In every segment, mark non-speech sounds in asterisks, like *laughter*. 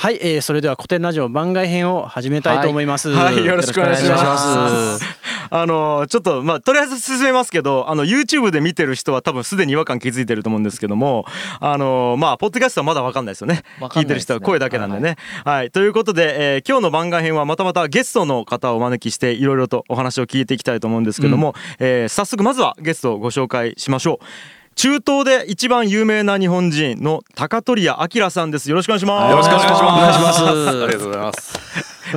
はい、えー、それでは古典ラジオ番外編を始めたいと思います。はい、はい、よろしくお願いします。あのちょっとまあとりあえず進めますけど、あの YouTube で見てる人は多分すでに違和感気づいてると思うんですけども、あのまあポッドキャストはまだわかんないですよね。ね聞いてる人は声だけなんでね。はい、はい、ということで、えー、今日の番外編はまたまたゲストの方をお招きしていろいろとお話を聞いていきたいと思うんですけども、うん、えー、早速まずはゲストをご紹介しましょう。中東で一番有名な日本人の高取屋明さんです。よろしくお願いします。よろしくお願いします。ありがとうございます。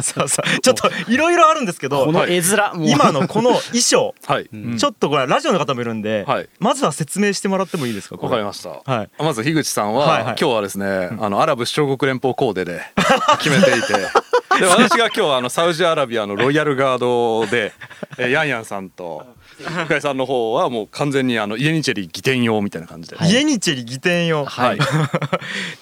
そうそうちょっといろいろあるんですけどこの絵面今のこの衣装、はい、ちょっとこれラジオの方もいるんで、はい、まずは説明してもらってもいいですか？わかりました、はい、まず樋口さんは、はいはい、今日はですねあのアラブ首長国連邦コーデで *laughs* 決めていて。で私が今日あのサウジアラビアのロイヤルガードで、えヤンヤンさんと深井さんの方はもう完全にあの家にチェリ義店用みたいな感じで、はい、家にチェリ義店用はい。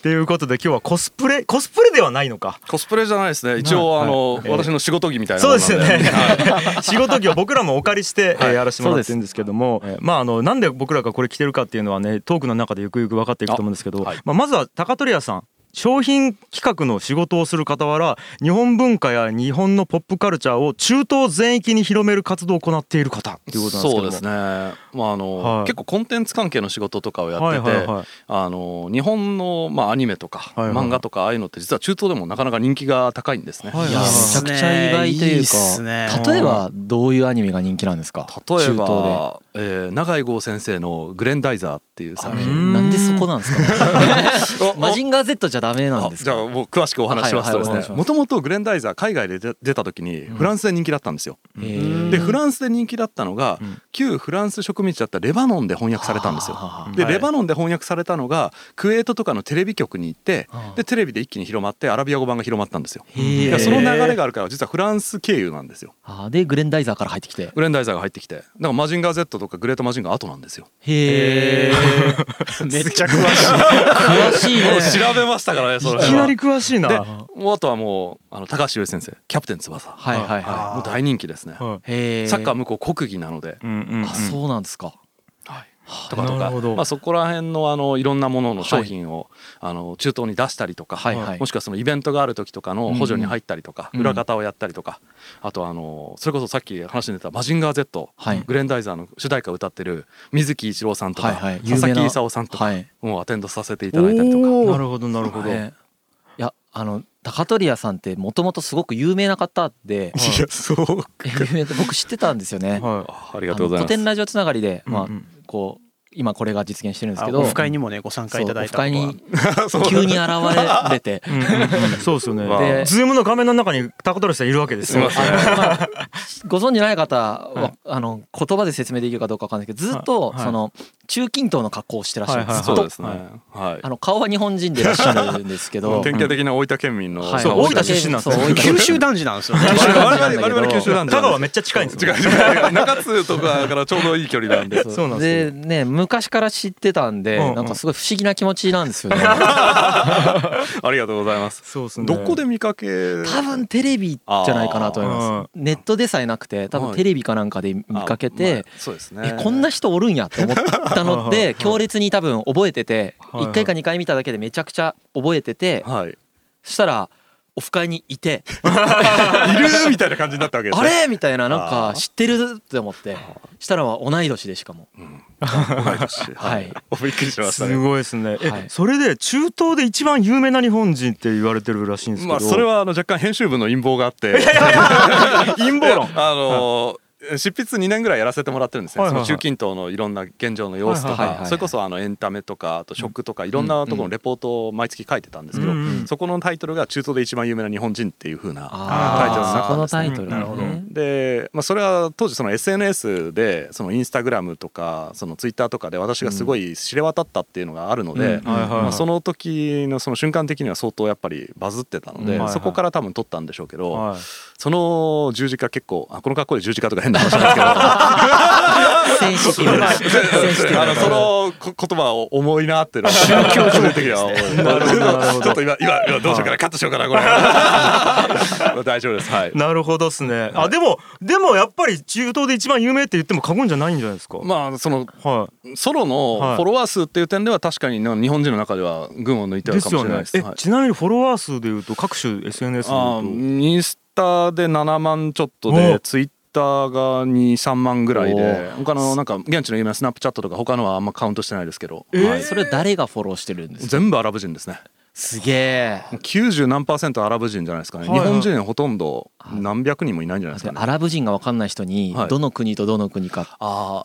ということで今日はコスプレコスプレではないのか。コスプレじゃないですね。一応あの、はい、私の仕事着みたいなそうですよね。*laughs* 仕事着を僕らもお借りして、はい、やらせてもらってるんですけども、まああのなんで僕らがこれ着てるかっていうのはねトークの中でゆくゆく分かっていくと思うんですけど、まあ、まずは高取屋さん商品企画の仕事をする傍ら日本文化や日本のポップカルチャーを中東全域に広める活動を行っている方っていうことなんですけどそうですね、まああの、はい、結構コンテンツ関係の仕事とかをやってて、はいはいはい、あの日本の、まあ、アニメとか、はいはい、漫画とかああいうのって実は中東でもなかなか人気が高いんですね。はいはい、い。やめちゃくちゃ意外というか、ね、例えばどういうアニメが人気なんですか？例えば、えー、永井豪先生の「グレンダイザー」っていう作品。なんでそこなんですか、*laughs* マジンガー Z じゃダメなんですか？もう詳しくお話しますと。ですねもともとグレンダイザー海外で出た時にフランスで人気だったんですよ。でフランスで人気だったのが旧フランス植民地だったレバノンで翻訳されたんですよ。でレバノンで翻訳されたのがクウェートとかのテレビ局に行ってでテレビで一気に広まってアラビア語版が広まったんですよ。その流れがあるから実はフランス経由なんですよ。でグレンダイザーから入ってきて。グレンダイザーが入ってきて。だからマジンガー Z とかグレートマジンガー後なんですよ。へえ *laughs* めっちゃ詳しい。*laughs* 詳しいね。*laughs* 調べましたからねそれいきなり詳しいな。もうあとはもうあの高橋優先生キャプテン翼。はいはいはい。もう大人気ですね。サッカー向こう国技なので。あそうなんですかとかとか、まあ、そこら辺のあのいろんなものの商品を、あの中東に出したりとか、もしくはそのイベントがある時とかの補助に入ったりとか、裏方をやったりとか、あとあのそれこそさっき話に出た「マジンガー Z」グレンダイザーの主題歌を歌ってる水木一郎さんとか、佐々木功さんとかもアテンドさせていただいたりとか。なるほどなるほど。いやあの高取屋さんってもともとすごく有名な方で、*laughs* いやそう *laughs* 僕知ってたんですよね。はい、ありがとうございます。古典ラジオつながりで、まあ、こう今これが実現してるんですけどオフ会にもねご参加いただいたオフ会に急に現れて。*laughs* そうですよね。でズームの画面の中にタコトロさんいるわけですよ、*laughs* まあ、ご存じない方は、あの言葉で説明できるかどうかわかんないけどずっとその中近東の格好をしてらっしゃるんです、そうですね、はい、あの顔は日本人でいらっしゃるんですけど。*laughs* 典型的な大分県民の、そう大分出身なんです九州男児なんですよ我々九州男児香川めっちゃ近いんですよ。中津とかからちょうどいい距離なんで。そうなんですでね昔から知ってたんでなんかすごい不思議な気持ちなんですよね。*laughs* ありがとうございます。そうですね。どこで見かけ？多分テレビじゃないかなと思います。ネットでさえなくて多分テレビかなんかで見かけてそうですね。こんな人おるんやって思ったので強烈に多分覚えてて1回か2回見ただけでめちゃくちゃ覚えててそしたらオフ会にいて。*laughs* いるみたいな感じになったわけですあれ？みたいななんか知ってるって思って。したらは同い年でしかも、うん、同い年。はい。びっくりしましたね。すごいですね。え、それで中東で一番有名な日本人って言われてるらしいんですけど。まあそれはあの若干編集部の陰謀があって。*laughs* 陰謀論。*laughs* あの執筆2年ぐらいやらせてもらってるんですね、はいはいはい、その中近東のいろんな現状の様子とか、はいはいはい、それこそあのエンタメとかあと食とかいろんなところのレポートを毎月書いてたんですけど、うんうん、そこのタイトルが中東で一番有名な日本人っていうふうなタイトルになったんですね。なるほどで、まあ、それは当時その SNS でそのインスタグラムとかそのツイッターとかで私がすごい知れ渡ったっていうのがあるので、まあ、その時のその瞬間的には相当やっぱりバズってたので、そこから多分撮ったんでしょうけど、その十字架結構あこの格好で十字架とか変な話なんですけど。*laughs* センシティブな。センシティブな。その言葉を重いなって宗教上的にはちょっと今今今どうしようかな。カットしようかなこれ。*laughs* 大丈夫です。はい。なるほどですね。あでもでもやっぱり中東で一番有名って言っても過言じゃないんじゃないですか？まあその、はい、ソロのフォロワー数っていう点では確かに日本人の中では群を抜いてるかもしれないです。ですね、ちなみにフォロワー数でいうと各種 SNS でいうと。インスタで7万ちょっとでツイッターが23万ぐらいで他のなんか現地の有名なスナップチャットとか他のはあんまカウントしてないですけど、えー、はい、それ誰がフォローしてるんですか？全部アラブ人ですね。すげえ。90何パーセントアラブ人じゃないですかね、はいはい、日本人ほとんど何百人もいないんじゃないですか、ね、アラブ人が分かんない人にどの国とどの国かっ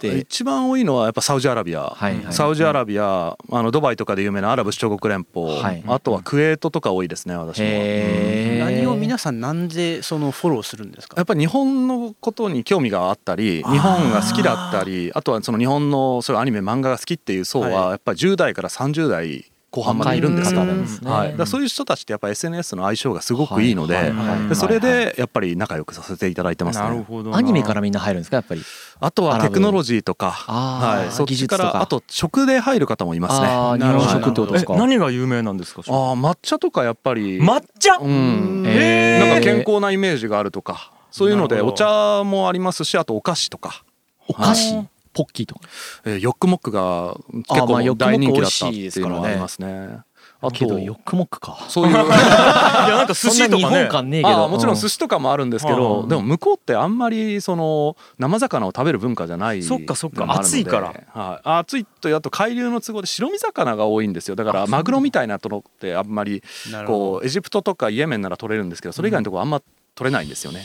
て、はい、一番多いのはやっぱサウジアラビア、はいはい、サウジアラビアあのドバイとかで有名なアラブ首長国連邦、はい、あとはクウェートとか多いですね私は、何を皆さんなんでそのフォローするんですか？やっぱり日本のことに興味があったり日本が好きだったりあとはその日本のそういうアニメ漫画が好きっていう層はやっぱり10代から30代後半までいるんで。すよ、ね、はい、だそういう人たちってやっぱ SNS の相性がすごくいいのででそれでやっぱり仲良くさせていただいてますね。なるほど。アニメからみんな入るんですかやっぱり？あとはテクノロジーとかはい、そっちからあと食で入る方もいますね。日本食ってことですか？何が有名なんですかあ抹茶とかやっぱり。抹茶、うん、なんか健康なイメージがあるとかそういうのでお茶もありますしあとお菓子とか。お菓子、ポッキーとか、えー、ヨックモックが結構大人気だったっていうのはありますね。あけどヨックモックか。そういう。*laughs* いやなんか寿司とかね。かねえけど。もちろん寿司とかもあるんですけど、うん、でも向こうってあんまりその生魚を食べる文化じゃないそっかそっか。暑いから、はい、暑いとあと海流の都合で白身魚が多いんですよ。だからマグロみたいなとこってあんまりこうエジプトとかイエメンなら取れるんですけどそれ以外のとこあんま取れないんですよね。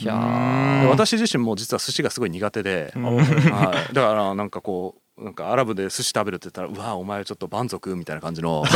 私自身も実は寿司がすごい苦手で、はい、だからなんかこうなんかアラブで寿司食べるって言ったらうわお前ちょっと蛮族みたいな感じの。*laughs*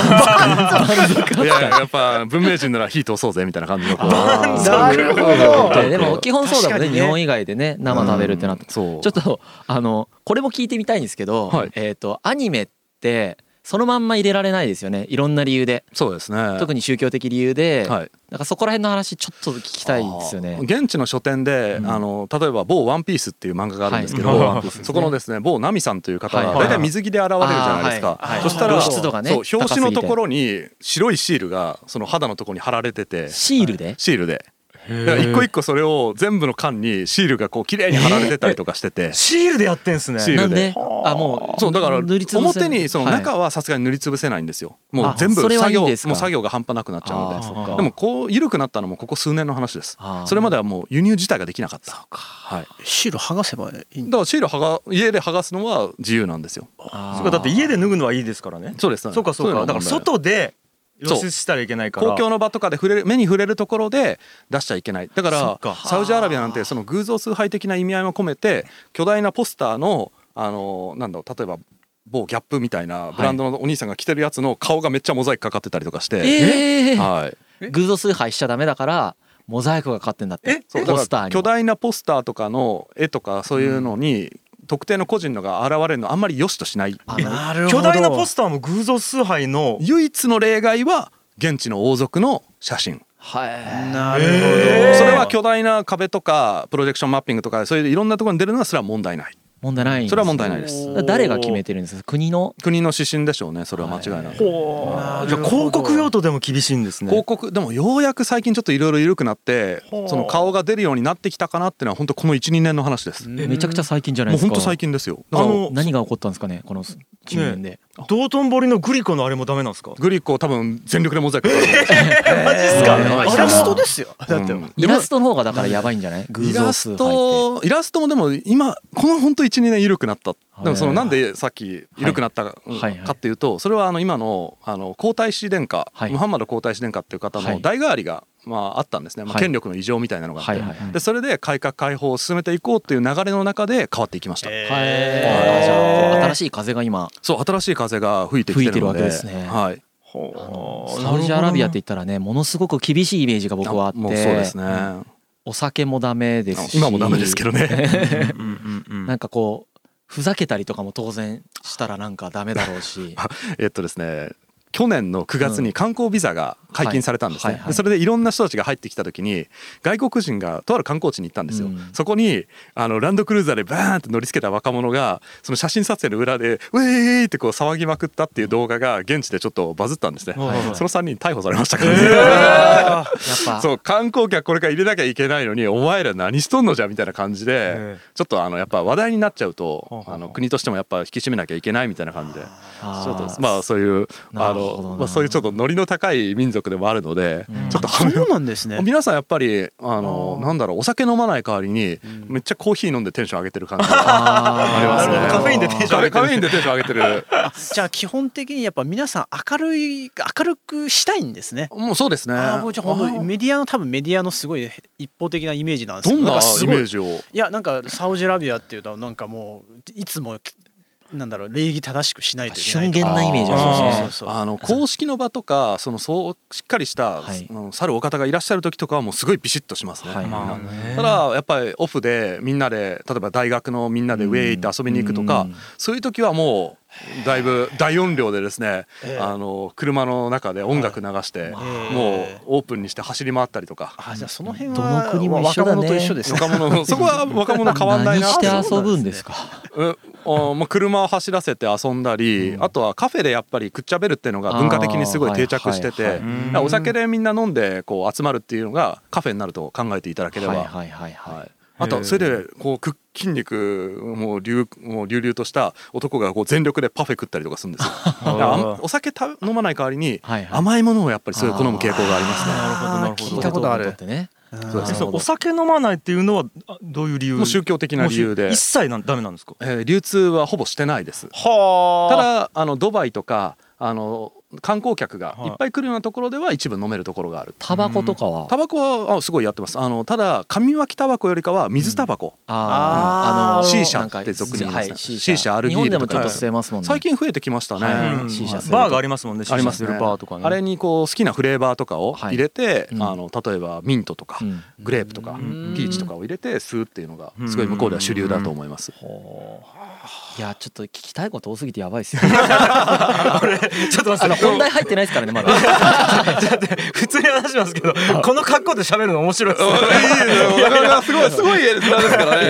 いややっぱ文明人なら火通そうぜみたいな感じの。*laughs* なるほど。でも基本そうだもんね。日本以外でね生食べるってなって、ちょっとあのこれも聞いてみたいんですけど、はい、えっ、とアニメってそのまんま入れられないですよね。いろんな理由で。そうですね。特に宗教的理由で、はい、なんかそこら辺の話ちょっと聞きたいですよね。現地の書店で、うん、あの例えば某ワンピースっていう漫画があるんですけど、はい、*laughs* そこのですね某ナミさんという方が大体水着で現れるじゃないですか、そしたら湿度がね。そう表紙のところに白いシールがその肌のところに貼られてて。シールで？シールで一個一個それを全部の缶にシールがこう綺麗に貼られてたりとかしてて。シールでやってんすね。シールで。あ。もうそうだから表にその中はさすがに塗りつぶせないんですよ。もう全部作業もう作業が半端なくなっちゃうので。でもこう緩くなったのもここ数年の話です。それまではもう輸入自体ができなかった。はい。シール剥がせばいいだ。からシール剥が家で剥がすのは自由なんですよ。そうかだって家で脱ぐのはいいですからね。そうですそうかそうか。だから外で露出したらいけないから。公共の場とかで触れる目に触れるところで出しちゃいけない。だからサウジアラビアなんてその偶像崇拝的な意味合いも込めて巨大なポスターのあのなんだろう例えば某ギャップみたいなブランドのお兄さんが着てるやつの顔がめっちゃモザイクかかってたりとかして、えー、はい、偶像崇拝しちゃダメだからモザイクがかかってんだって。そう。ポスターに巨大なポスターとかの絵とかそういうのに特定の個人のが現れるのあんまり良しとしない。巨大なポスターも偶像崇拝の唯一の例外は現地の王族の写真。はいなるほど。それは巨大な壁とかプロジェクションマッピングとかそういういろんなところに出るのはそれは問題ない問題ないそれは問題ないです。誰が決めてるんですか？国の？国の指針でしょうね。それは間違いない、じゃあ広告用途でも厳しいんですね。広告でもようやく最近ちょっといろいろ緩くなってその顔が出るようになってきたかなっていうのは本当この12年の話です。めちゃくちゃ最近じゃないですか。もう本当最近ですよ。あの何が起こったんですかね？この1年で、道頓堀のグリコのあれもダメなんですか？グリコ多分全力でモザイク *laughs* マジっすか？イラストですよ。だって。イラストの方がだからやばいんじゃない？イラストイラストもでも今この本当12年緩くなった。でもそのなんでさっき緩くなったかっていうとそれはあの今のあの皇太子殿下ムハンマド皇太子殿下っていう方の代替わりがまああったんですね、まあ、権力の異常みたいなのがあって、でそれで改革開放を進めていこうっていう流れの中で変わっていきました。はい、じゃあ新しい風が今。そう新しい風が吹いてきてるので。吹いてるわけですね。はい。サウジアラビアって言ったらねものすごく厳しいイメージが僕はあって。そうですね。お酒もダメですし。今もダメですけどね *laughs* なんかこうふざけたりとかも当然したらなんかダメだろうし。*laughs* えっとですね去年の9月に観光ビザが解禁されたんですね、それでいろんな人たちが入ってきた時に外国人がとある観光地に行ったんですよ、うん、そこにあのランドクルーザーでバーンって乗りつけた若者がその写真撮影の裏で「ウェーイ!」ってこう騒ぎまくったっていう動画が現地でちょっとバズったんですね、はい、その3人逮捕されましたからね、えー、*laughs* そう観光客これから入れなきゃいけないのにお前ら何しとんのじゃみたいな感じでちょっとあのやっぱ話題になっちゃうとあの国としてもやっぱ引き締めなきゃいけないみたいな感じで。ちょっとまあそういうあのまあそういうちょっとノリの高い民族でもあるのでちょっとそうなんですね。皆さんやっぱりあのなんだろうお酒飲まない代わりにめっちゃコーヒー飲んでテンション上げてる感じが *laughs* ありますね。カフェインでテンション上げてる。カフェインでテンション上げてる。*laughs* じゃあ基本的にやっぱ皆さん明るい明るくしたいんですね。もうそうですね。あじゃ本当メディアの多分メディアのすごい一方的なイメージなんですけど。どんなイメージを？いやなんかサウジアラビアっていうとなんかもういつもなんだろう礼儀正しくしないといけない瞬間なイメー。ジああの公式の場とかそのそうしっかりした、はい、去るお方がいらっしゃる時とかはもうすごいビシッとしますね。はい、ただやっぱりオフでみんなで例えば大学のみんなでウェイって遊びに行くとか、そういう時はもうだいぶ大音量でですね、えー、あの車の中で音楽流して、はい、もうオープンにして走り回ったりとか、あじゃあその辺はどの国も一緒だ、ね、若者と一緒です、若者 *laughs* そこは若者変わんないなして遊ぶんですか？うまあ、車を走らせて遊んだり、うん、あとはカフェでやっぱりくっちゃべるっていうのが文化的にすごい定着してて、お酒でみんな飲んでこう集まるっていうのがカフェになると考えていただければ。はいはいはいはい、はい。あとそれでこう筋肉もう流もう流々とした男がこう全力でパフェ食ったりとかするんですよ。*laughs* お酒た飲まない代わりに甘いものをやっぱりそういう好む傾向がありますね。なるほどなるほど。聞いたことある。ね。お酒飲まないっていうのはどういう理由？宗教的な理由で一切なダメなんですか？えー、流通はほぼしてないです。はただあのドバイとかあの観光客がい。っぱい来るようなところでは一部飲めるところがある。タバコとかは？タバコはあすごいやってます。あのただ紙巻きタバコよりかは水タバコ、うん、ああ C 社って俗に言いますね、はい、C 社 RD 日本でもちょっと吸えますもんね。最近増えてきましたね、バーがありますもんねありますね。バーとかね。あれにこう好きなフレーバーとかを入れて、はい、あの例えばミントとか、うん、グレープとか、ピーチとかを入れて吸うっていうのがすごい向こうでは主流だと思います、いやちょっと聞きたいこと多すぎてやばいっすよ。*laughs* ちょっと待って本題入ってないですからねまだ。普通に話しますけどこの格好で喋るの面白いですすごいすごい絵面ですからね。い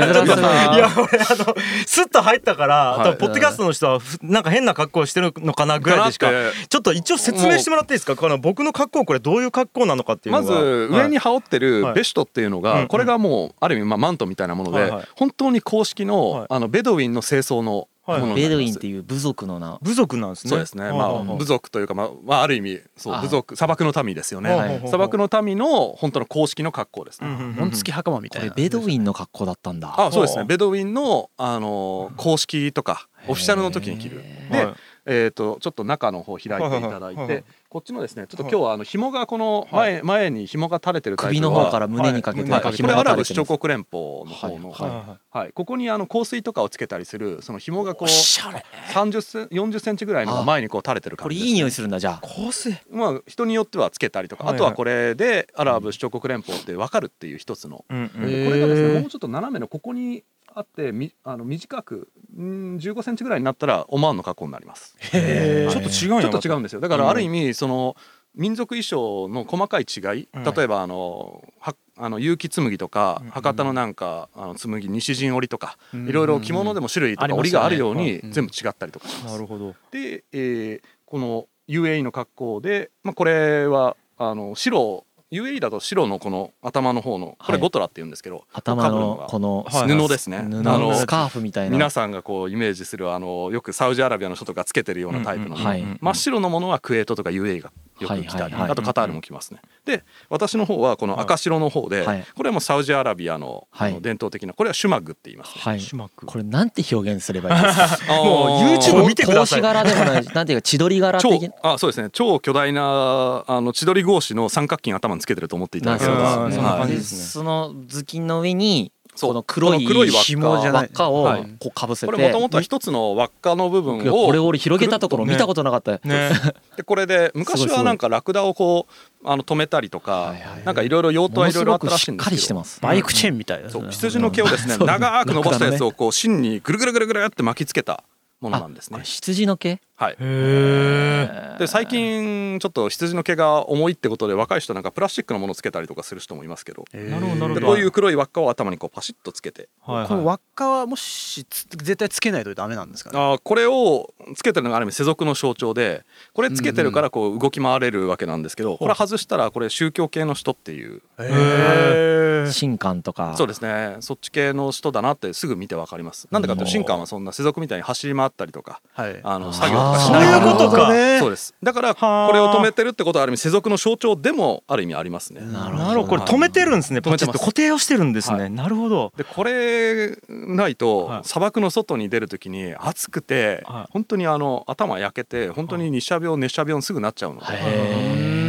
や俺あのスッと入ったから多分ポッドキャストの人はなんか変な格好してるのかなぐらいでしかちょっと一応説明してもらっていいですか？この僕の格好これどういう格好なのかっていうまず上に羽織ってるベシュトっていうのがこれがもうある意味まあマントみたいなもので本当に公式のあのベドウィンの清掃のはい、ベドウィンっていう部族の名。部族なんですね。そうですね、まあ、部族というか、まあ、まあ、ある意味そう部族砂漠の民ですよね、はい、砂漠の民の本当の公式の格好ですね。紋付き袴みたいな。ベドウィンの格好だったんだ。あそうですね。ベドウィンの、あの公式とかオフィシャルの時に着る。で、えーと、ちょっと中の方開いていただいて、こっちのですねちょっと今日はあの紐がこの前,、前に紐が垂れてるタイプ首の方から胸にかけて、はい、これアラブ首長国連邦の方の、はい。はい。ここにあの香水とかをつけたりするその紐がこう30セン40センチぐらいのが前にこう垂れてる感じ、ね、これいい匂いするんだじゃあ。香水。まあ人によってはつけたりとか、あとはこれでアラブ首長国連邦って分かるっていう一つの、これがですねもうちょっと斜めのここにあってみあの短くうん15センチぐらいになったらオマーンの格好になります。へちょっと違うちょっと違うんですよ。だからある意味その民族衣装の細かい違い、例えばあのはあの結城紬とか博多のなんかあの紬西陣織とかいろいろ着物でも種類とか織りがあるように全部違ったりとかします。なるほど。で、えー、この UAE の格好で、まあ、これはあの白 UAE だと白のこの頭の方のこれゴトラって言うんですけど、頭のこの布ですね、布のスカーフみたいな。皆さんがこうイメージするあのよくサウジアラビアの人とかつけてるようなタイプの、真っ白のものはクエートとか UAE がよく来たり、あとカタールも来ますね。で私の方はこの赤白の方で、これもサウジアラビアの,、伝統的なこれはシュマグって言います、はい、これなんて表現すればいいですか？*laughs* もう YouTube 見てください。*laughs* 柄でもないなんていうか千鳥柄的あそうですね。超巨大なあの千鳥格子の三角筋頭につけてると思っていただければ。その頭巾の上にこの黒い紐じゃない。輪っかをこうかぶせて。これもともとは一つの輪っかの部分をこれ俺広げたところ見たことなかった、ね、*laughs* でこれで昔はなんかラクダをこうあの止めたりとかなんかいろいろ用途はいろいろあったらしいんですけど。バイクチェーンみたいな羊の毛をですね長く伸ばしたやつをこう芯にぐるぐるぐるぐるって巻きつけたものなんですね。羊の毛？はい。で最近ちょっと羊の毛が重いってことで若い人なんかプラスチックのものをつけたりとかする人もいますけど。なるほどなるほど。こういう黒い輪っかを頭にこうパシッとつけて、はいはい、この輪っかはもし絶対つけないとダメなんですかね？あこれをつけてるのがある意味世俗の象徴でこれつけてるからこう動き回れるわけなんですけど、これ外したらこれ宗教系の人っていう。神官とか。そうですね。そっち系の人だなってすぐ見てわかります。なんでかって神官はそんな世俗みたいに走り回ったりとか、はい、あの作業とかしないそういうことか。そうです。だからこれを止めてるってことはある意味世俗の象徴でもある意味ありますね。なるほど。これ止めてるんですね。止めて固定をしてるんですね、はい、なるほど。でこれないと砂漠の外に出る時に暑くて、はい、本当にあの頭焼けて本当に日射病熱射病にすぐなっちゃうので。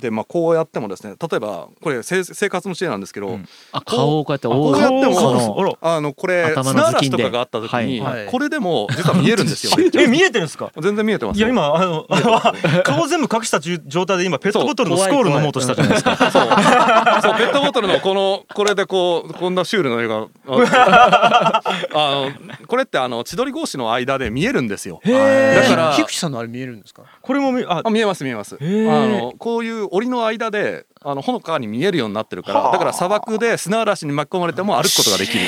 でまあこうやってもですね例えばこれ生活の知恵なんですけど、うん、あ顔をこうやってこうやってもあのこれ砂嵐とかがあった時に、はい、これでも実は見えるんですよ。*laughs* え見えてるんですか？全然見えてます。いや今あの *laughs* 顔全部隠した状態で今ペットボトルのスコール飲もうとしたじゃないですか。そうそうペットボトルのこのこれでこうこんなシュールの絵があのこれってあの千鳥格子の間で見えるんですよ。だから菊池さんのあれ見えるんですか？これもあ見えます見えます。あのこういう檻の間であのほのかに見えるようになってるからだから砂漠で砂嵐に巻き込まれても歩くことができる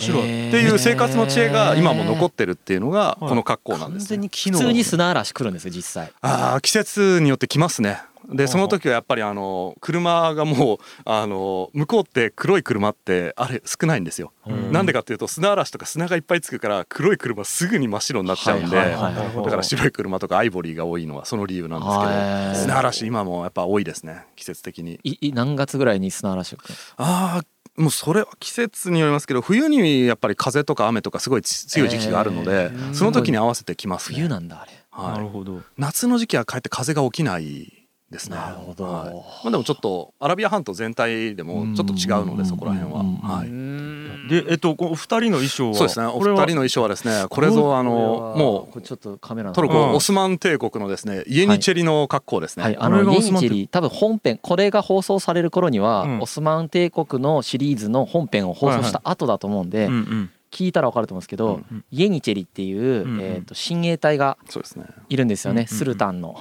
面白い。っていう生活の知恵が今も残ってるっていうのがこの格好なんです、ね、普通に砂嵐来るんですよ実際。ああ季節によって来ますね。でその時はやっぱりあの車がもうあの向こうって黒い車ってあれ少ないんですよ。なんでかっていうと砂嵐とか砂がいっぱいつくから黒い車すぐに真っ白になっちゃうんでだから白い車とかアイボリーが多いのはその理由なんですけど砂嵐今もやっぱ多いですね季節的に。い何月ぐらいに砂嵐ああもうそれは季節によりますけど冬にやっぱり風とか雨とかすごい強い時期があるので、その時に合わせてきます、ね、冬なんだあれ、はい、なるほど。夏の時期はかえって風が起きないですね。なるほど。はい、まあでもちょっとアラビア半島全体でもちょっと違うのでそこら辺は。はい。でえっとお二人の衣装は？そうですね。お二人の衣装はですねこれぞあのもうちょっとカメラトルコオスマン帝国のですねイエニチェリの格好ですね。はい。あのイエニチェリ多分本編これが放送される頃にはオスマン帝国のシリーズの本編を放送した後だと思うんで。聞いたら分かると思うんですけど、イエニチェリっていう、えー、と親衛隊がいるんですよね、スルタンの。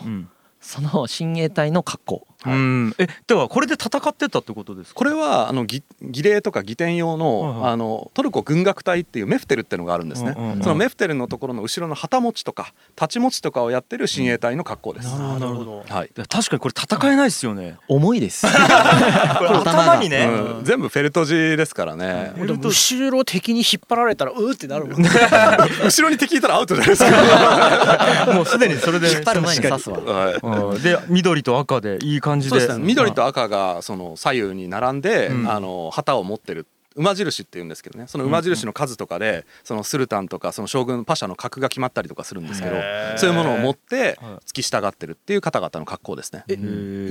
その親衛隊の格好。はい、うん。えではこれで戦ってたってことですこれはあの儀儀礼とか儀典用のはいはい、あのトルコ軍楽隊っていうメフテルっていうのがあるんですね、うんうんうん、そのメフテルのところの後ろの旗持ちとか太刀持ちとかをやってる親衛隊の格好です、なるほど、はい、確かにこれ戦えないですよね。重いです。*laughs* 頭にね、うん、全部フェルト地ですからね、うん、後ろ敵に引っ張られたらうーってなるもんね。*laughs* 後ろに敵いたらアウトじゃないですか *laughs* もうすでにそれで引っ張る前に刺すわ、はい、で緑と赤でいい感じで。緑と赤がその左右に並んで、あの旗を持ってる馬印って言うんですけどね。その馬印の数とかでそのスルタンとかその将軍パシャの格が決まったりとかするんですけどそういうものを持って付き従ってるっていう方々の格好ですね。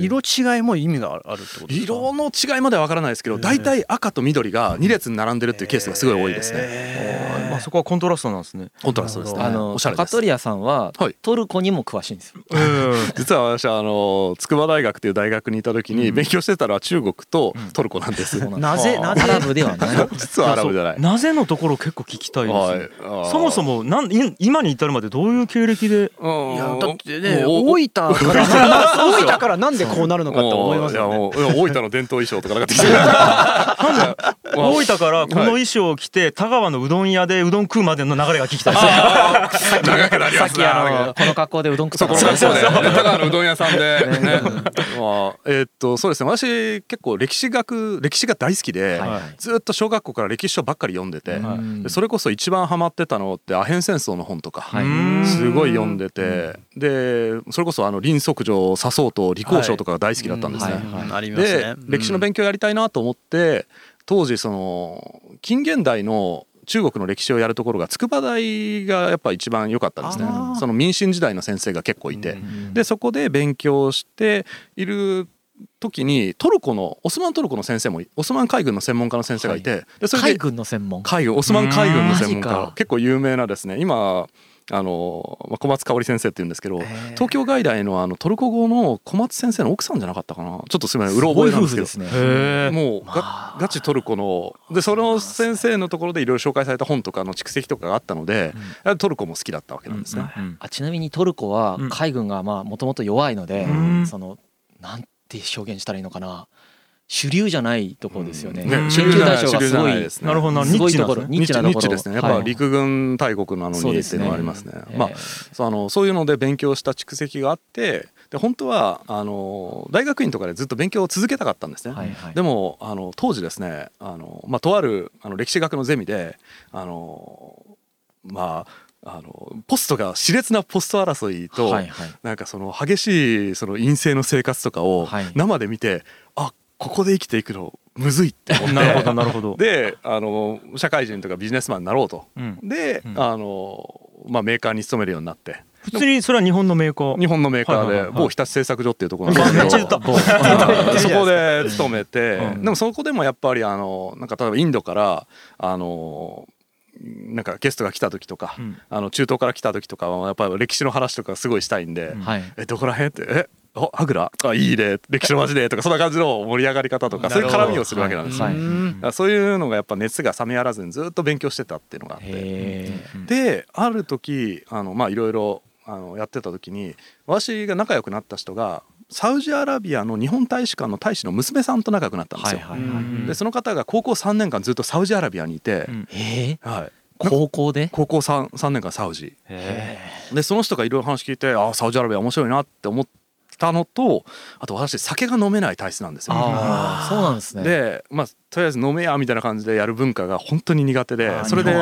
色違いも意味があるってこと色の違いまでは分からないですけど大体赤と緑が2列に並んでるっていうケースがすごい多いですね。まあそこはコントラストなんですね。コントラストですね。あのおしゃれです。カトリアさんはトルコにも詳しいんですよ。*laughs* 実は私はあの筑波大学っていう大学にいた時に勉強してたら中国とトルコなんです。なぜなぜ？アラブでは *laughs* 実はアラブじゃない。なぜのところ結構聞きたいです、はい、そもそもなん今に至るまでどういう経歴で？いやだってね大分から。*laughs* 大分からなんでこうなるのかと思いますよね。大分の伝統衣装とかなんかってきて大分からこの衣装を着て田川のうどん屋でうどん食うまでの流れが聞きたいです長くなりますねこの格好でうどん食ったそうね田川のうどん屋さんでね。まあえっとそうですね。私結構歴史学歴史が大好きでずっと小学校から歴史書ばっかり読んでて、それこそ一番ハマってたのってアヘン戦争の本とか、すごい読んでて、でそれこそあの林則上笹生と李光章とかが大好きだったんですね。で歴史の勉強やりたいなと思って当時その近現代の中国の歴史をやるところが筑波大がやっぱ一番良かったですね。その民進時代の先生が結構いて、でそこで勉強している時にトルコのオスマントルコの先生もオスマン海軍の専門家の先生がいて、はい、でそれで海軍の専門。海軍オスマン海軍の専門家。結構有名なですね今あの、まあ、小松香織先生って言うんですけど東京外大のあのトルコ語の小松先生の奥さんじゃなかったかな。ちょっとすみませんうろ覚えなんですけど。ね、もうがガチトルコのでその先生のところでいろいろ紹介された本とかの蓄積とかがあったので、うん、トルコも好きだったわけなんですね。うん。うん、あちなみにトルコは海軍がまあもともと弱いので、そのなんて表現したらいいのかな。主流じゃないところですよね。研究対象がすごい、なるほど、すごいところ、ニッチなところ。ですね。やっぱ陸軍大国なのにっていうのはありますね。まあ、あのそういうので勉強した蓄積があって、で本当はあの大学院とかでずっと勉強を続けたかったんですね。でもあの当時ですね、あのまあとあるあの歴史学のゼミで、あのまあ。あのポストが熾烈なポスト争いと、はいはい、なんかその激しいその陰性の生活とかを生で見て、はい、あここで生きていくのむずいって思って。*laughs* なるほどなるほど。であの社会人とかビジネスマンになろうと、うん、で、うん、あのまあ、メーカーに勤めるようになって。普通にそれは日本のメーカー？日本のメーカーで某日立製作所っていうところなんで。すけどそこで勤めて、うん、でもそこでもやっぱりあのなんか例えばインドからあのなんかゲストが来た時とか、うん、あの中東から来た時とかはやっぱり歴史の話とかすごいしたいんで「うん、えどこら辺?」って「えおアグラ？あいいね。歴史の街で。とかそんな感じの盛り上がり方とかそういう絡みをするわけなんです。よ、はい、そういうのがやっぱ熱が冷めやらずにずっと勉強してたっていうのがあって。である時あのまあいろいろやってた時に私が仲良くなった人がサウジアラビアの日本大使館の大使の娘さんと仲良くなったんですよ。でその方が高校3年間ずっとサウジアラビアにいて、はい、高校で？高校 3, 3年間サウジ。でその人がいろいろ話聞いてああサウジアラビア面白いなって思ったのとあと私酒が飲めない体質なんですよ。あそうなんですね。でまあとりあえず飲めやみたいな感じでやる文化が本当に苦手でそれで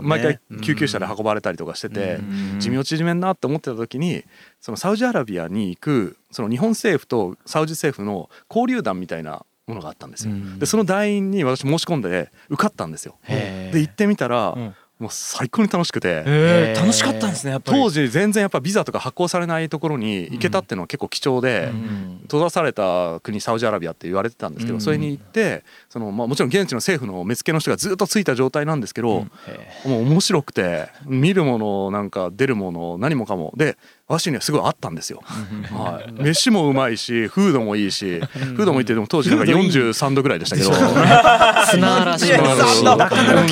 毎回救急車で運ばれたりとかしてて寿命縮めんなって思ってた時にそのサウジアラビアに行くその日本政府とサウジ政府の交流団みたいなものがあったんですよ。でその団員に私申し込んで受かったんですよ。で行ってみたら、もう最高に楽しくて、えー、楽しかったんですね当時全然やっぱビザとか発行されないところに行けたっていうのは結構貴重で、閉ざされた国サウジアラビアって言われてたんですけど、それに行ってその、まあ、もちろん現地の政府の目付けの人がずっとついた状態なんですけど、もう面白くて見るものなんか出るもの何もかも。で私にはすごいあったんですよ。はい、飯もうまいしフードもいいしフードもいいってでも当時なんか43度ぐらいでしたけど。*laughs* 砂嵐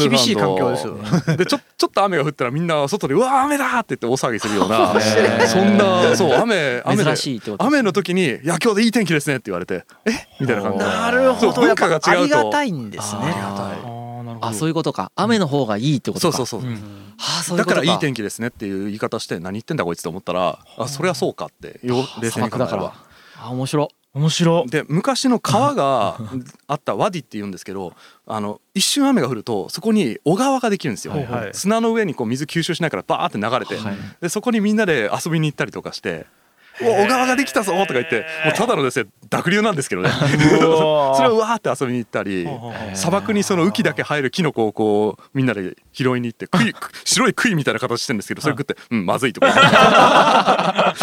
厳し。い環境ですよ。でちょちょっと雨が降ったらみんな外で「うわ雨だ!」って言って大騒ぎするような *laughs* そんなそう雨雨で雨の時に「いや今日でいい天気ですね」って言われて「え？みたいな感じ。なるほど。文化が違うとありがたいんですね。ありがたいあそういうことか。雨の方がいいってことか。そうそうそう,、はあ、だからいい天気ですねっていう言い方して何言ってんだこいつと思ったらあそれはそうかって冷静に考えればあ面白。面白。で昔の川があったワディって言うんですけどあの一瞬雨が降るとそこに小川ができるんですよ、はいはい、砂の上にこう水吸収しないからバーって流れて、はい、でそこにみんなで遊びに行ったりとかして小川ができたぞとか言ってもうただのですね濁流なんですけどね。*laughs* それをわーって遊びに行ったり砂漠にその雨季だけ生えるキノコをこうみんなで拾いに行って *laughs* 杭白い杭みたいな形してるんですけどそれ食ってうんまずいとか。*laughs*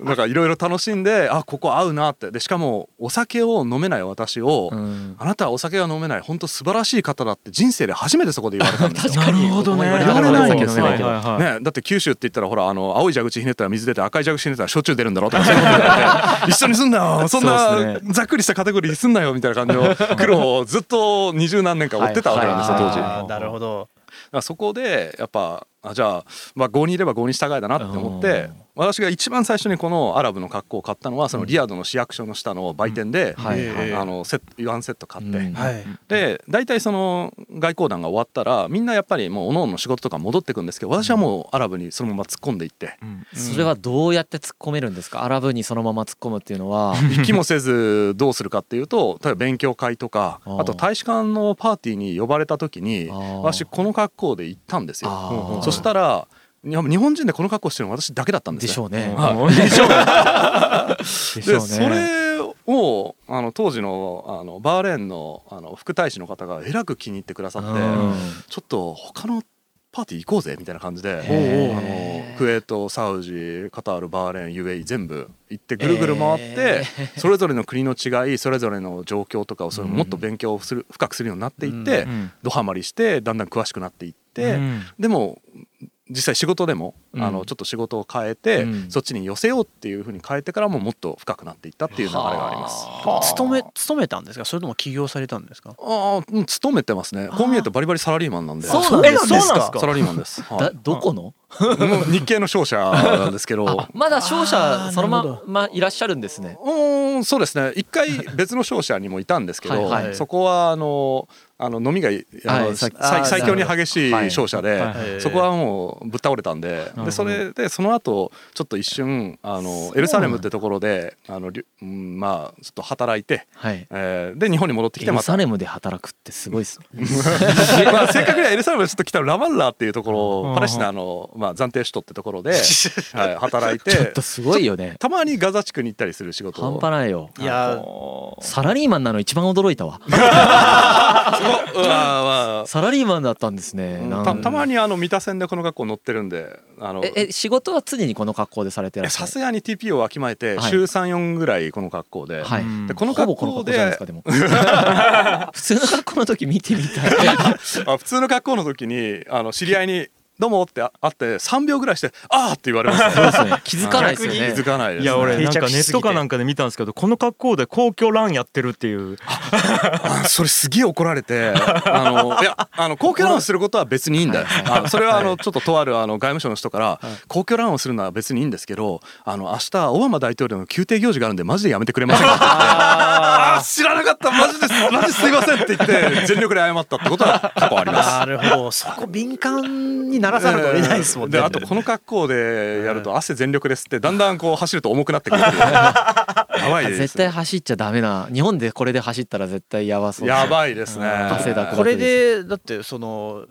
なんかいろいろ楽しんであここ合うなって。でしかもお酒を飲めない私を、あなたはお酒が飲めない本当素晴らしい方だって人生で初めてそこで言われたんですよ。なるほどね。言われないんですよ。ねだって九州って言ったらほらあの青い蛇口ひねったら水出て赤い蛇口ひねったら焼酎出るんだろうとかそういうこと *laughs* 一緒にすんなよそんなざっくりしたカテゴリーすんなよみたいな感じの *laughs* 苦労をずっと二十何年間追ってたわけなんですよ当時。なるほど。そこでやっぱあじゃあ、まあ、5にいれば5に従いだなって思って私が一番最初にこのアラブの格好を買ったのはそのリヤドの市役所の下の売店で、あのセワンセット買って、で大体その外交団が終わったらみんなやっぱりもうおのおの仕事とか戻ってくんですけど私はもうアラブにそのまま突っ込んでいって、それはどうやって突っ込めるんですか？アラブにそのまま突っ込むっていうのは。*laughs* 行きもせずどうするかっていうと例えば勉強会とかあと大使館のパーティーに呼ばれた時に私この格好で行ったんですよ。そしたら日本人でこの格好してるの私だけだったんです *laughs* でしょうね。でしょうね。でそれをあの当時のあのバーレーンのあの副大使の方がえらく気に入ってくださって、ちょっと他のパーティー行こうぜみたいな感じであのクウェートサウジカタールバーレーン UAE 全部行ってぐるぐる回ってそれぞれの国の違いそれぞれの状況とかをそれもっと勉強する深くするようになっていってドハマりしてだんだん詳しくなっていってでも実際仕事でも、うん、あのちょっと仕事を変えて、うん、そっちに寄せようっていうふうに変えてからももっと深くなっていったっていう流れがあります。勤め勤めたんですか？それとも起業されたんですか？ああ勤めてますね。こう見えてバリバリサラリーマンなんで。そうなんですか？サラリーマンです、はい、どこの？*laughs* 日系の商社なんですけど。*laughs* まだ商社そのままいらっしゃるんですね。うんそうですね。一回別の商社にもいたんですけど、はいはい、そこはあのあの飲みがあの、はい、最強に激しい商社で、そこはもうぶっ倒れたんででそれでその後ちょっと一瞬あのエルサレムってところであの、うん、まあちょっと働いて、はい。えー、で日本に戻ってきてエルサレムで働くってすごいっす、*laughs* まあ、せっかくエルサレムちょっと来たラマンラーっていうところパレスチナの、まあ、暫定首都ってところで、*laughs* はい、働いてちょっとすごいよね。たまにガザ地区に行ったりする仕事半端ないよ。いやサラリーマンなの一番驚いたわ。*laughs* サラリーマンだったんですね、たたまにあの三田線でこの学校乗ってるんであのえ仕事は常にこの格好でされてらっしゃる？さすがに TP をわきまえて週34ぐらいこの格好で,、はい、でこの格好で普通の格好の時見てみたい。*laughs* あ普通の格好の時にあの知り合いにどうもってあって3秒ぐらいしてああって言われます、*laughs* そうですね。気づかないですよね。気づかないです、いや俺なんかネットかなんかで見たんですけどこの格好で公共ランやってるっていう。あそれすげえ怒られてあのいやあの公共ランをすることは別にいいんだよ。あそれはあのちょっととあるあの外務省の人から公共ランをするのは別にいいんですけどあの明日オバマ大統領の宮廷行事があるんでマジでやめてくれませんか？っ *laughs* てああ知らなかった。マジですマジすいませんって言って全力で謝ったってことは過去あります。なるほど。そこ敏感になならざるを得ないですもんね。であとこの格好でやると汗全力ですってだんだんこう走ると重くなってくる。*laughs* やばいです、絶対走っちゃダメな日本でこれで走ったら絶対やばそうやばいですね。汗だくこれでだってその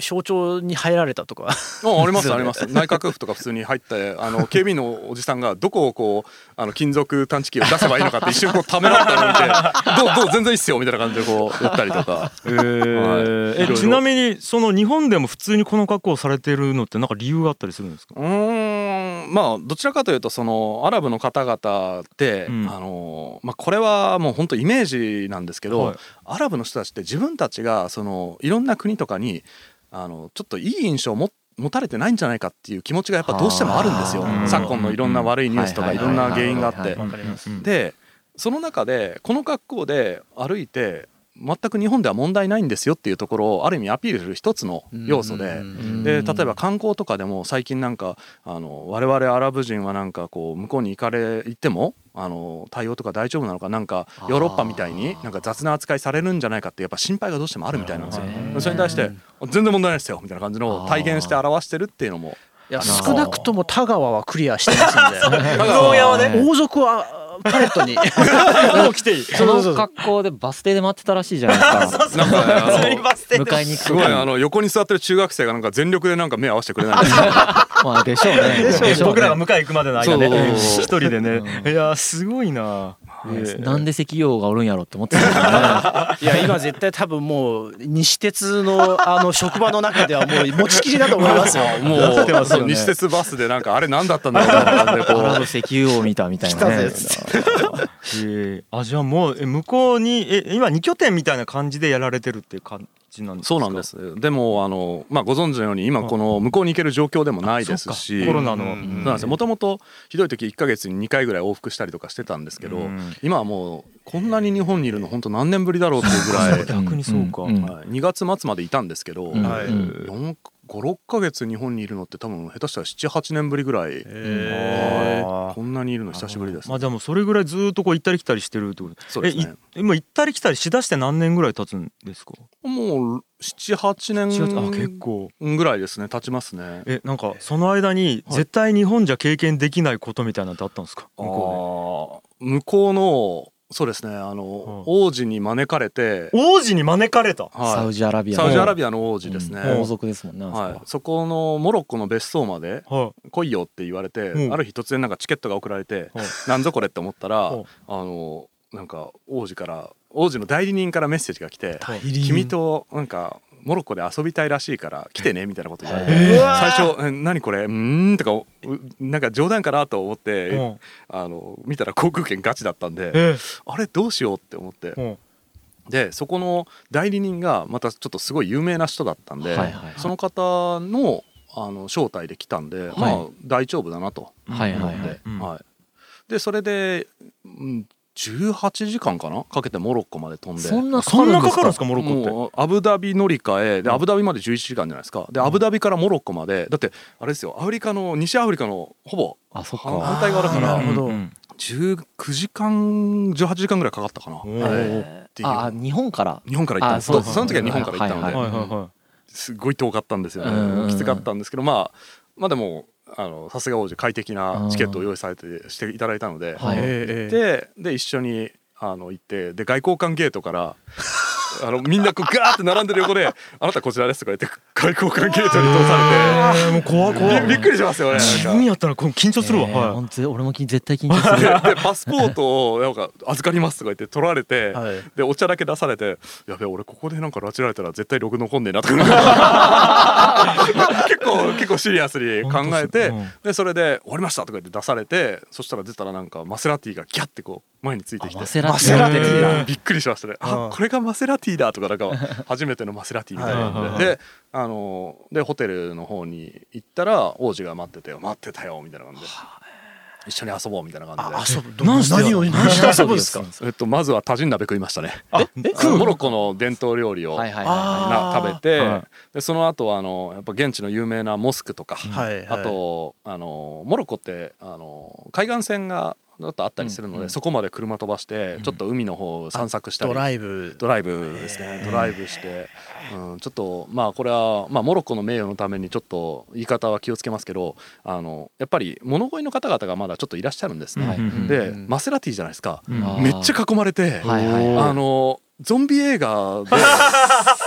象徴に入られたとか。*laughs* ありますあります。内閣府とか普通に入ってあの警備員のおじさんがどこをこうあの金属探知機を出せばいいのかって一瞬こう *laughs* ためらったのを見て「どうどう全然いいっすよ」みたいな感じでこうやったりとか。えー。はい、えちなみにその日本でも普通にこの格好をされてるのってなんか理由があったりするんですか？うん。まあどちらかというとそのアラブの方々って、うん、あのまあ、これはもう本当イメージなんですけど、はい、アラブの人たちって自分たちがそのいろんな国とかにあのちょっといい印象を持って持たれてないんじゃないかっていう気持ちがやっぱどうしてもあるんですよ。昨今のいろんな悪いニュースとかいろんな原因があってでその中でこの格好で歩いて全く日本では問題ないんですよっていうところをある意味アピールする一つの要素で。で例えば観光とかでも最近なんかあの我々アラブ人はなんかこう向こうに行かれ行ってもあの対応とか大丈夫なのかなんかヨーロッパみたいになんか雑な扱いされるんじゃないかってやっぱ心配がどうしてもあるみたいな。んですよ。それに対して全然問題ないですよみたいな感じの体現して表してるっていうのも。いや少なくとも田川はクリアしてますんで。王族はパレットに。*laughs* もう来ていい。*laughs* その格好でバス停で待ってたらしいじゃないですか。*laughs* なんかね迎えに行く。すごいあの横に座ってる中学生がなんか全力でなんか目合わせてくれないまあでしょうね。僕らが迎え行くまでの間ね。一人でね。いやすごいななんで石油王がおるんやろって思ってた *laughs* いや今絶対多分もう西鉄のあの職場の中ではもう持ちきりだと思いますよ。*laughs* もう。西鉄バスでなんかあれ何だったんだろうなこう石油王見たみたいなね。*laughs* えあじゃあもう向こうにえ今2拠点みたいな感じでやられてるっていう感じなんですそうなんです。でもあの、まあ、ご存知のように今この向こうに行ける状況でもないですしコロナの。もともとひどい時1か月に2回ぐらい往復したりとかしてたんですけど、今はもうこんなに日本にいるの本当何年ぶりだろうっていうぐらい。逆にそうか、はい、2月末までいたんですけど、はい、4 56か月日本にいるのって多分下手したら78年ぶりぐらい。こんなにいるの久しぶりです、ね、まあでもそれぐらいずっとこう行ったり来たりしてるってこと。そうですね。今行ったり来たりしだして何年ぐらい経つんですか？もう78年あ結構。ぐらいですね経ちますね。えなんかその間に絶対日本じゃ経験できないことみたいなのってあったんですか？向こう向こうのそうですね。あの、うん、王子に招かれて。王子に招かれた、はい、サウジアラビアサウジアラビアの王子ですね、うん、王族ですもんね、は。い、そこのモロッコの別荘まで来いよって言われて、うん、ある日突然なんかチケットが送られて、なんぞこれって思ったら、あのなんか王子から王子の代理人からメッセージが来て「君となんかモロッコで遊びたいらしいから来てねみたいなこと言われて最初「何これ？うん」とかなんか冗談かなと思ってあの見たら航空券ガチだったんであれどうしようって思って。でそこの代理人がまたちょっとすごい有名な人だったんで、その方のあの招待で来たんで、はい、まあ大丈夫だなと思って、はい、でそれで、うん、18時間かな？かけてモロッコまで飛んで。そんなかかるんですか？モロッコって？アブダビ乗り換え。でアブダビまで11時間じゃないですか。でアブダビからモロッコまで。だってあれですよ。アフリカの西アフリカのほぼ反対側だから。19時間18時間ぐらいかかったかな、はい、あ日本から？日本から行ったんですその時は日本から行ったので。すごい遠かったんですよね。きつかったんですけどまあまあでもあのさすが王子快適なチケットを用意されてしていただいたので、はい、でで一緒にあの行ってで外交官ゲートからあのみんなこうガーって並んでる横で「あなたこちらです」とか言って外交関係者に通されて。もう怖怖びっくりしますよね自分やったら緊張するわ、えー、本当俺も絶対緊張する。でパスポートをなんか預かりますとか言って取られて、はい、でお茶だけ出されて「やべ俺ここでなんか拉致られたら絶対ログ残んねえな」とか。*laughs* 結構結構シリアスに考えて、うん、でそれで「終わりました」とか言って出されてそしたら出たらなんかマセラティがギャってこう前についてきて。マセラティびっくりしましたね。あこれがマセラティだとかなんか初めてのマセラティみたいなであのでホテルの方に行ったら王子が待ってて待ってたよみたいな感じで。一緒に遊ぼうみたいな感じで。遊ぶ。何何を何して遊ぶんですか？えっとまずはタジン鍋食いましたね。モロッコの伝統料理を食べて、でその後はあのやっぱ現地の有名なモスクとか、あとあのモロッコってあの海岸線がだとあったりするので、そこまで車飛ばしてちょっと海の方散策したり、ドライブ。ドライブですね。ドライブして、うん、ちょっとまあこれは、まあ、モロッコの名誉のためにちょっと言い方は気をつけますけどあのやっぱり物乞いの方々がまだちょっといらっしゃるんですね。でマセラティじゃないですか、めっちゃ囲まれて、あのゾンビ映画で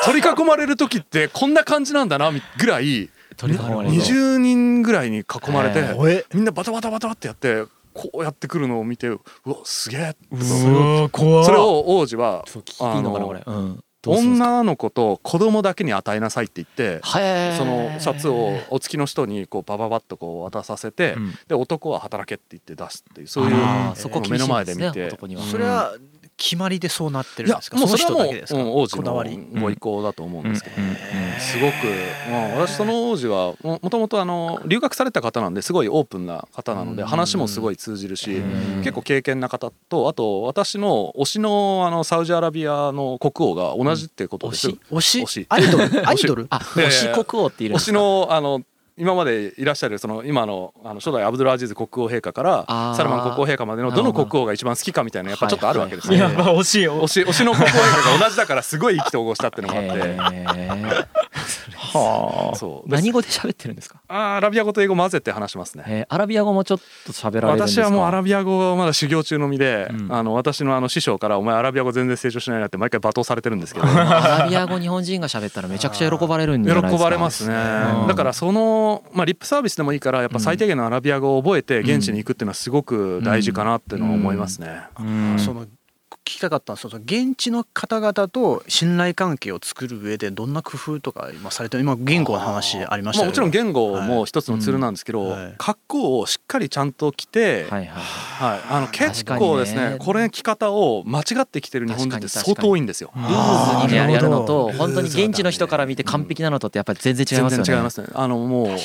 取り囲まれる時って *laughs* こんな感じなんだなぐらい20人ぐらいに囲まれてみんなバタバタバタってやってこうやってくるのを見てうわすげえ。それを王子はあの女の子と子供だけに与えなさいって言ってそのシャツをお付きの人にこうバババッとこう渡させて、で男は働けって言って出すっていうそういう目の前で見て。それは決まりでそうなってるんですか？その人だけですか、うん、王子のご意向だと思うんですけど、ね。すごく、まあ、私その王子はもともとあの留学された方なんですごいオープンな方なので話もすごい通じるし結構経験な方とあと私の推しのあのサウジアラビアの国王が同じってことです、推し？推し？アイドル？アイドル？*laughs* 推し。国王っている推しのあの今までいらっしゃるその今のあの初代アブドゥル・アジーズ国王陛下からサルマン国王陛下までのどの国王が一番好きかみたいなやっぱちょっとあるわけですね。いやまあ惜しい推し推しの国王陛下が同じだからすごい意気投合したっていうのがあって。はあ。そう。何語で喋ってるんですか？あアラビア語と英語混ぜて話しますね。アラビア語もちょっと喋られる私はもうアラビア語はまだ修行中の身で、うん、あの私のあの師匠からお前アラビア語全然成長しないなって毎回罵倒されてるんですけど。*laughs* アラビア語日本人が喋ったらめちゃくちゃ喜ばれるんじゃないですか？喜ばれますね。だからそのまあリップサービスでもいいからやっぱ最低限のアラビア語を覚えて現地に行くっていうのはすごく大事かなっていうのは思いますね。その聞きたかったんですけど現地の方々と信頼関係を作る上でどんな工夫とか今されて今言語の話ありましたまあ、もちろん言語も一つのツールなんですけど、はい。うん、格好をしっかりちゃんと着て、はい、はい、あの結構ですね、ね、これ着方を間違ってきてる日本人って相当多いんですよ。ルーズにやるのと本当に現地の人から見て完璧なのとってやっぱり全然違いますよね。全然違いますね。あのもう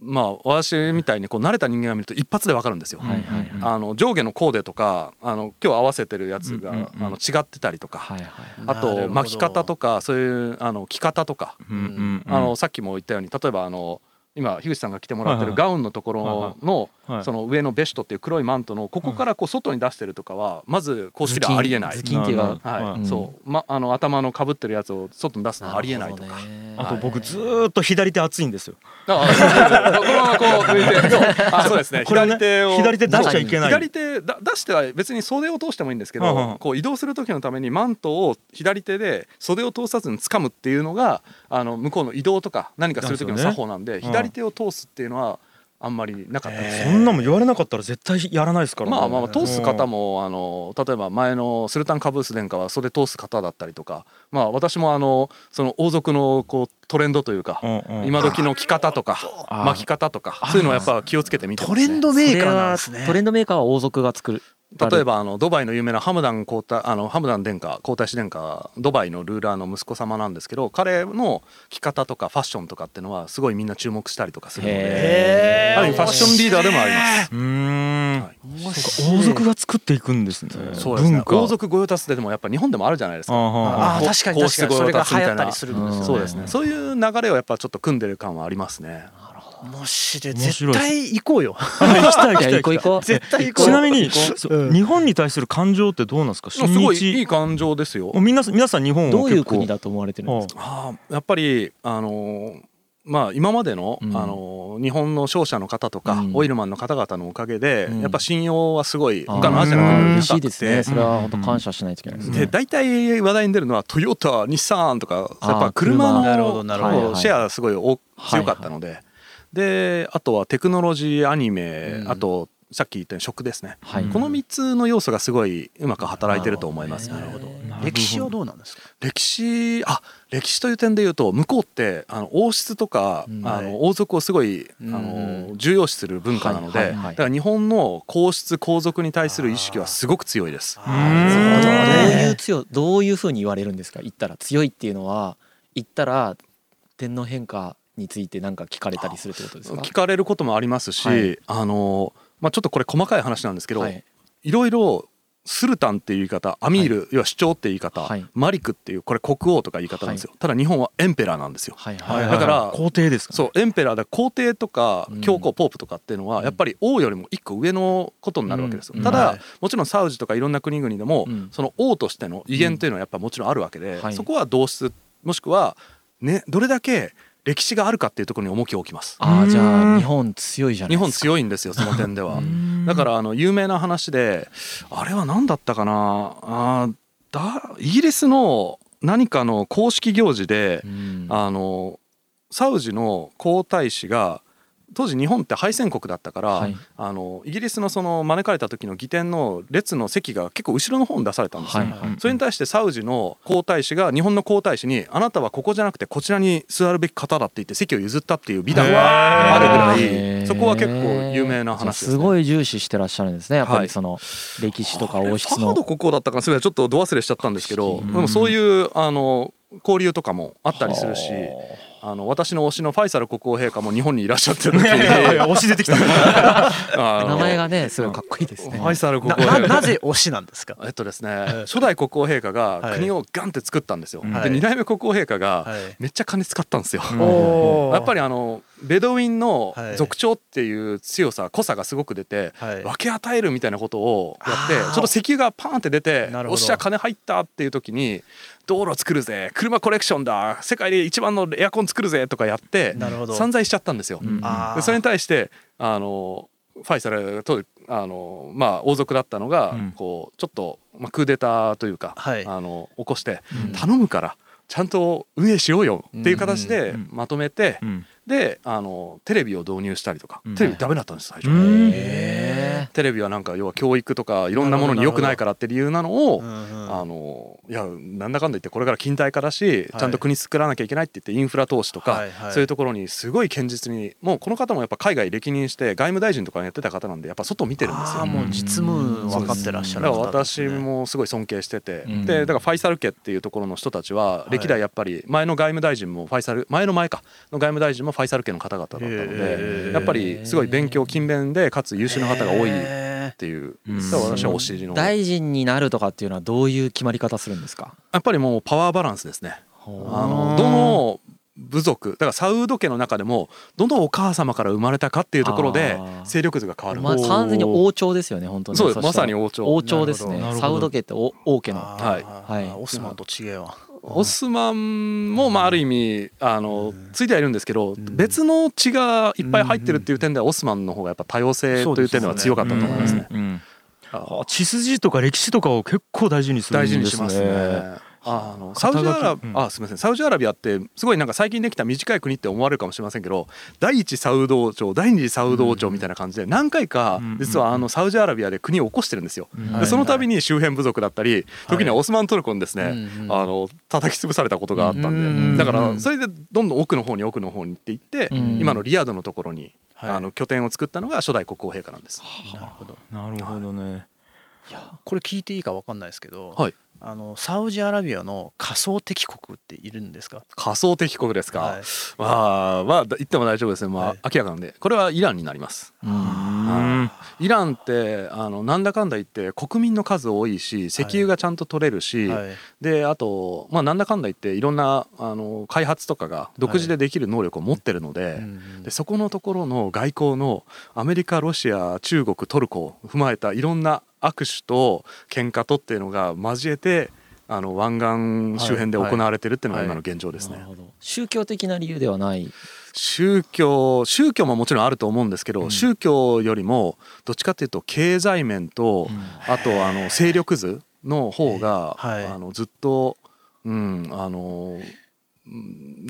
まあ私みたいにこう慣れた人間が見ると一発でわかるんですよ。はいはいはい、あの上下のコーデとかあの今日合わせてるやつが、うんうんうん、あの違ってたりとか、はいはい、あと巻き方とかそういうあの着方とか、うんうんうん、あのさっきも言ったように例えばあの今樋口さんが着てもらってるガウンのところのその上のベストっていう黒いマントのここからこう外に出してるとかはまず公式ではありえない。ズキンっていうはい、そう。まあの頭のかぶってるやつを外に出すのはありえないとか。あと僕ずっと左手熱いんですよ。ああ、*laughs* このままこう抜いて、あそうですね。左手を。左手出しちゃいけない。左手だ出しては別に袖を通してもいいんですけど、こう移動する時のためにマントを左手で袖を通さずに掴むっていうのがあの向こうの移動とか何かする時の作法なんで、左手を通すっていうのは。あんまりなかった。です、そんなも言われなかったら絶対やらないですから、ね、まあまあ通す方もあの例えば前のスルタンカブース殿下は袖通す方だったりとかまあ私もあのその王族のこうトレンドというか、うんうん、今時の着方とか巻き方とかそういうのをやっぱ気をつけてみて、ね、トレンドメーカーなんですね。トレンドメーカーは王族が作る例えばあのドバイの有名なハムダン皇太あのハムダン殿下皇太子殿下ドバイのルーラーの息子様なんですけど彼の着方とかファッションとかっていうのはすごいみんな注目したりとかするのである意味ファッションリーダーでもあります。うん、はい、王族が作っていくんですね。そうですね。王族御用達ででもやっぱ日本でもあるじゃないですか。ああ確かに確かに。それが流行ったりするんですよね。そうですね。そういう流れをやっぱちょっと組んでる感はありますね面白い。絶対行こうよ。*laughs* 行きたい行きたい行こう。行こう絶対行こう。ちなみに日本に対する感情ってどうなんですか？すごいいい感情ですよ。皆さん皆さん日本どういう国だと思われてるんですか？あ。やっぱりあのまあ、今までの,、あの日本の商社の方とか、オイルマンの方々のおかげで、やっぱ信用はすごい他のアジアの国より高くて、ね、それは本当感謝しないといけないですね。で大体話題に出るのはトヨタ日産とかやっぱ車。のシェアすごい。強かったので。であとはテクノロジーアニメ、あとさっき言ったように食ですね、はい、この3つの要素がすごいうまく働いてると思います、ね、なるほど。歴史はどうなんですか？歴史あ歴史という点で言うと向こうってあの王室とか、うん、あの王族をすごい、あの重要視する文化なので、だから日本の皇室皇族に対する意識はすごく強いです。どういう強どういうふうに言われるんですか？言ったら強いっていうのは言ったら天皇陛下について何か聞かれたりするってことですか？聞かれることもありますし、はい、あのまあ、ちょっとこれ細かい話なんですけど、はい、いろいろスルタンっていう言い方アミール、はい、要は主張っていう言い方、はい、マリクっていうこれ国王とか言い方なんですよ、はい、ただ日本はエンペラーなんですよ、はい。はい、だから皇帝ですか、ね、そうエンペラーだ皇帝とか教皇ポープとかっていうのはやっぱり王よりも一個上のことになるわけですよ、うん、ただ、もちろんサウジとかいろんな国々でも、うん、その王としての威厳というのはやっぱもちろんあるわけで、そこは同質もしくはねどれだけ歴史があるかっていうところに重きを置きます。ああじゃあ日本強いじゃない日本強いんですよその点では。*laughs* だからあの有名な話であれは何だったかな？あだイギリスの何かの公式行事であのサウジの皇太子が当時日本って敗戦国だったから、はい、あのイギリスのその招かれた時の儀典の列の席が結構後ろの方に出されたんですよ、はいはい、それに対してサウジの皇太子が日本の皇太子にあなたはここじゃなくてこちらに座るべき方だって言って席を譲ったっていう美談があるぐらいそこは結構有名な話です、ね、すごい重視してらっしゃるんですねやっぱりその歴史とか王室の、はい、国王だったかすごいちょっとど忘れしちゃったんですけど、でもそういうあの交流とかもあったりするしあの私の推しのファイサル国王陛下も日本にいらっしゃってる推し出てきた。名前がねすごいかっこいいですね。ファイサル国王。陛下なぜ推しなんですか？えっとですね初代国王陛下が国をガンって作ったんですよ、はい、で二代目国王陛下がめっちゃ金使ったんですよ、はい、やっぱりあのベドウィンの族長っていう強さ濃さがすごく出て、分け与えるみたいなことをやってちょっと石油がパーンって出ておっしゃ金入ったっていう時に道路作るぜ車コレクションだ世界で一番のエアコン作るぜとかやって散財しちゃったんですよ。でそれに対してあのファイサルとあのまあ王族だったのが、こうちょっと、まあ、クーデターというか、はい、あの起こして頼むからちゃんと運営しようよっていう形でまとめて、であのテレビを導入したりとか、テレビダメだったんです最初、テレビはなんか要は教育とかいろんなものに良くないからって理由なのを、あのいやなんだかんだ言ってこれから近代化だし、ちゃんと国作らなきゃいけないって言ってインフラ投資とか、そういうところにすごい堅実にもうこの方もやっぱ海外歴任して外務大臣とかやってた方なんでやっぱ外見てるんですよ。もう実務分かってらっしゃる、だから私もすごい尊敬してて、でだからファイサル家っていうところの人たちは歴代やっぱり前の外務大臣もファイサル前の前かの外務大臣もファイサル家の方々だったのでやっぱりすごい勉強勤勉でかつ優秀な方が多いっていう、だから私はお尻の大臣になるとかっていうのはどういう決まり方するんですか？やっぱりもうパワーバランスですね。あのどの部族だからサウード家の中でもどのお母様から生まれたかっていうところで勢力図が変わる。まあ完全に王朝ですよね本当に。そうですまさに王朝。王朝ですね。サウード家って王家の。はい、はい、オスマンと違えわオスマンもまあある意味あのついてはいるんですけど別の血がいっぱい入ってるっていう点ではオスマンの方がやっぱ多様性という点では強かったと思いますね。血筋とか歴史とかを結構大事にするんですね。大事にしますね。あのサウジアラビア、あすみません。サウジアラビアってすごいなんか最近できた短い国って思われるかもしれませんけど第一サウド王朝第二次サウド王朝みたいな感じで何回か実はあのサウジアラビアで国を起こしてるんですよ。でその度に周辺部族だったり時にはオスマントルコにですね、あの叩き潰されたことがあったんで。だからそれでどんどん奥の方に奥の方にっていって今のリヤドのところにあの拠点を作ったのが初代国王陛下なんです。なるほど。なるほどね。これ聞いていいか分かんないですけど、はい、あのサウジアラビアの仮想敵国っているんですか？仮想敵国ですか、はい、まあまあ言っても大丈夫ですね、まあ、明らかなんで。これはイランになります。イランってあのなんだかんだ言って国民の数多いし石油がちゃんと取れるし、はい、であと、まあ、なんだかんだ言っていろんなあの開発とかが独自でできる能力を持ってるのではい、でそこのところの外交のアメリカロシア中国トルコを踏まえたいろんな握手と喧嘩とっていうのが交えてあの湾岸周辺で行われてるっていうのが今の現状ですね。宗教的な理由ではない。宗教宗教ももちろんあると思うんですけど、うん、宗教よりもどっちかっていうと経済面と、うん、あとあの勢力図の方が、はい、あのずっと、うん、あの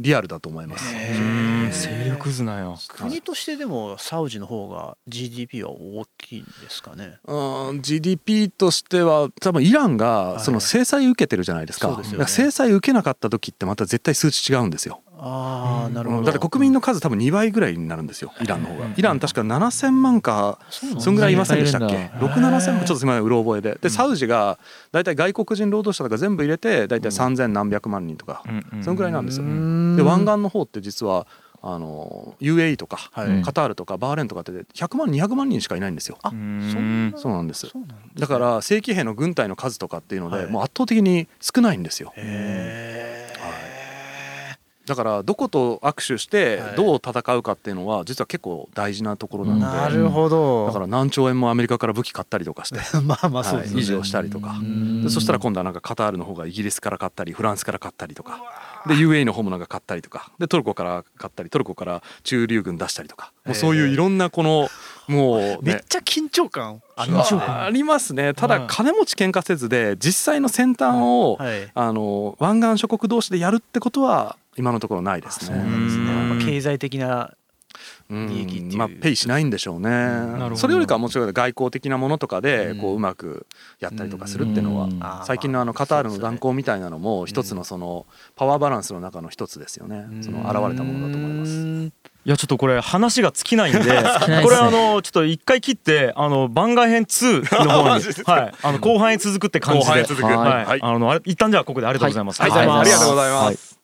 リアルだと思います。勢力図なよ。国としてでもサウジの方が GDP は大きいんですかね？うん、GDP としては多分イランがその制裁受けてるじゃないですか。はいすね、制裁受けなかった時ってまた絶対数値違うんですよ。ああなるほど、だって国民の数多分2倍ぐらいになるんですよイランの方が。イラン確か7000万かそんぐらいいませんでしたっけ？67000万ちょっとすみませんうろ覚えで。でサウジが大体外国人労働者とか全部入れて大体3000何百万人とかそんぐらいなんですよで湾岸の方って実はあの UAE とか、はい、カタールとかバーレーンとかって100万200万人しかいないんですよ。あそうなんです。だから正規兵の軍隊の数とかっていうので、はい、もう圧倒的に少ないんですよ。へはいだからどこと握手してどう戦うかっていうのは実は結構大事なところなので、なるほど。だから何兆円もアメリカから武器買ったりとかして。*laughs* まあまあそうですね、維持をしたりとか。でそしたら今度はなんかカタールの方がイギリスから買ったりフランスから買ったりとか。で UAE の方もなんか買ったりとか。でトルコから買ったりトルコから駐留軍出したりとか。もうそういういろんなこのもう、ね、めっちゃ緊張感。ありますね。ただ金持ち喧嘩せずで実際の先端を、はい、あの湾岸諸国同士でやるってことは今のところないですね。そうなんですね。経済的な利益まあペイしないんでしょうね、うん、それよりかはもちろん外交的なものとかでこううまくやったりとかするっていうのは最近のあのカタールの断交みたいなのも一つのそのパワーバランスの中の一つですよね。その現れたものだと思います。いやちょっとこれ話が尽きないんで *laughs* これあのちょっと一回切ってあの番外編2の方に *laughs* はい。あの後半へ続くって感じで。後半へ続く。はい。あの一旦じゃあここでありがとうございます。はい、ありがとうございます。